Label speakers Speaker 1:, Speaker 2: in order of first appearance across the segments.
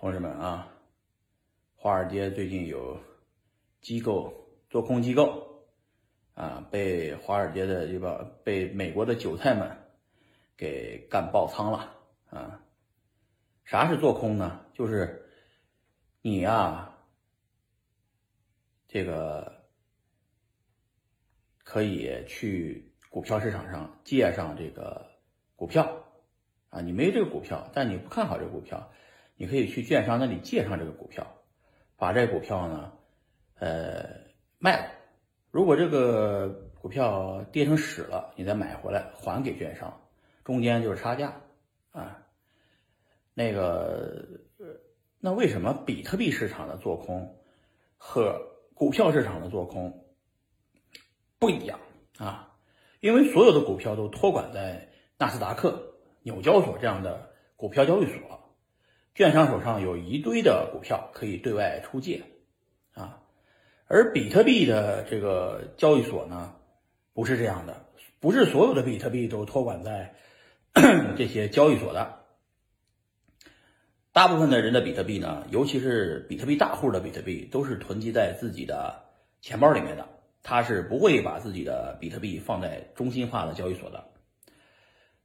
Speaker 1: 同志们啊，华尔街最近有机构做空机构啊，被华尔街的这个被美国的韭菜们给干爆仓了啊！啥是做空呢？就是你呀，这个可以去股票市场上借上这个股票啊，你没这个股票，但你不看好这个股票。你可以去券商那里借上这个股票，把这股票呢，呃，卖了。如果这个股票跌成屎了，你再买回来还给券商，中间就是差价啊。那个，那为什么比特币市场的做空和股票市场的做空不一样啊？因为所有的股票都托管在纳斯达克、纽交所这样的股票交易所。券商手上有一堆的股票可以对外出借，啊，而比特币的这个交易所呢，不是这样的，不是所有的比特币都托管在 这些交易所的。大部分的人的比特币呢，尤其是比特币大户的比特币，都是囤积在自己的钱包里面的，他是不会把自己的比特币放在中心化的交易所的。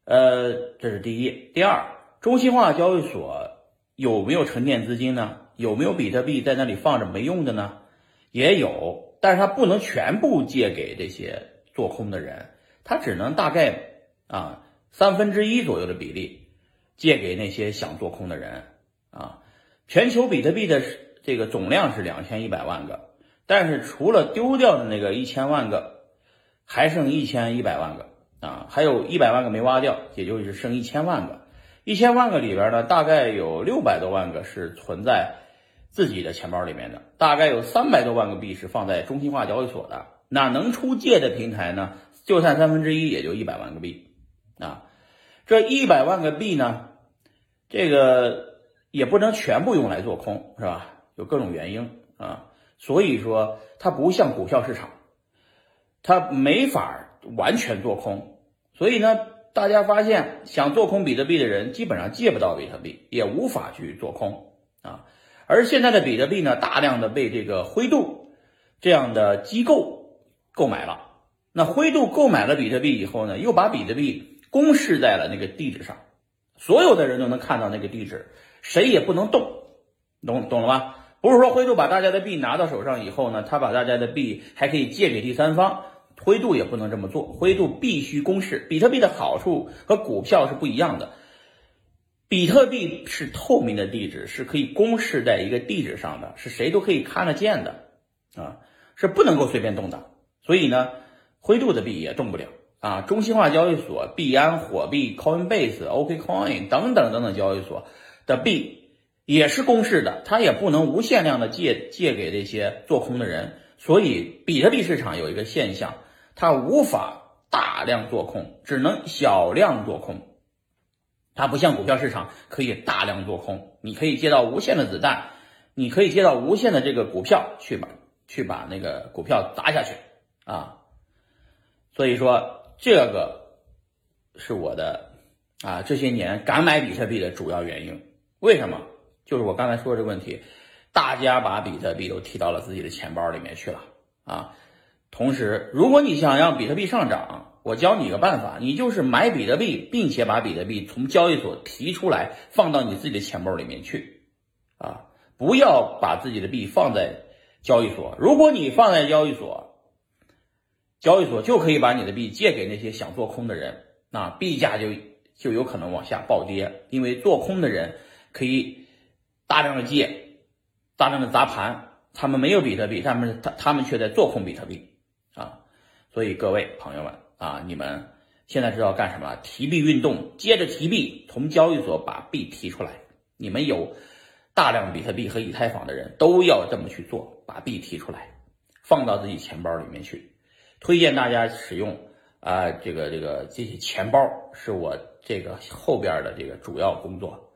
Speaker 1: 呃，这是第一，第二，中心化交易所。有没有沉淀资金呢？有没有比特币在那里放着没用的呢？也有，但是它不能全部借给这些做空的人，它只能大概啊三分之一左右的比例借给那些想做空的人啊。全球比特币的这个总量是两千一百万个，但是除了丢掉的那个一千万个，还剩一千一百万个啊，还有一百万个没挖掉，也就是剩一千万个。一千万个里边呢，大概有六百多万个是存在自己的钱包里面的，大概有三百多万个币是放在中心化交易所的。那能出借的平台呢，就算三分之一，也就一百万个币啊。这一百万个币呢，这个也不能全部用来做空，是吧？有各种原因啊，所以说它不像股票市场，它没法完全做空，所以呢。大家发现，想做空比特币的人基本上借不到比特币，也无法去做空啊。而现在的比特币呢，大量的被这个灰度这样的机构购买了。那灰度购买了比特币以后呢，又把比特币公示在了那个地址上，所有的人都能看到那个地址，谁也不能动，懂懂了吧？不是说灰度把大家的币拿到手上以后呢，他把大家的币还可以借给第三方。灰度也不能这么做，灰度必须公示。比特币的好处和股票是不一样的，比特币是透明的地址，是可以公示在一个地址上的，是谁都可以看得见的，啊，是不能够随便动的。所以呢，灰度的币也动不了啊。中心化交易所，币安、火币、Coinbase、OKCoin 等等等等交易所的币也是公示的，它也不能无限量的借借给这些做空的人。所以，比特币市场有一个现象。它无法大量做空，只能小量做空。它不像股票市场可以大量做空，你可以接到无限的子弹，你可以接到无限的这个股票去把去把那个股票砸下去啊。所以说，这个是我的啊这些年敢买比特币的主要原因。为什么？就是我刚才说这个问题，大家把比特币都提到了自己的钱包里面去了啊。同时，如果你想让比特币上涨，我教你一个办法，你就是买比特币，并且把比特币从交易所提出来，放到你自己的钱包里面去，啊，不要把自己的币放在交易所。如果你放在交易所，交易所就可以把你的币借给那些想做空的人，那币价就就有可能往下暴跌，因为做空的人可以大量的借，大量的砸盘，他们没有比特币，他们他他们却在做空比特币。啊，所以各位朋友们啊，你们现在知道干什么？提币运动，接着提币，从交易所把币提出来。你们有大量比特币和以太坊的人都要这么去做，把币提出来，放到自己钱包里面去。推荐大家使用啊，这个这个这些钱包是我这个后边的这个主要工作。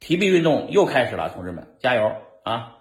Speaker 1: 提币运动又开始了，同志们加油啊！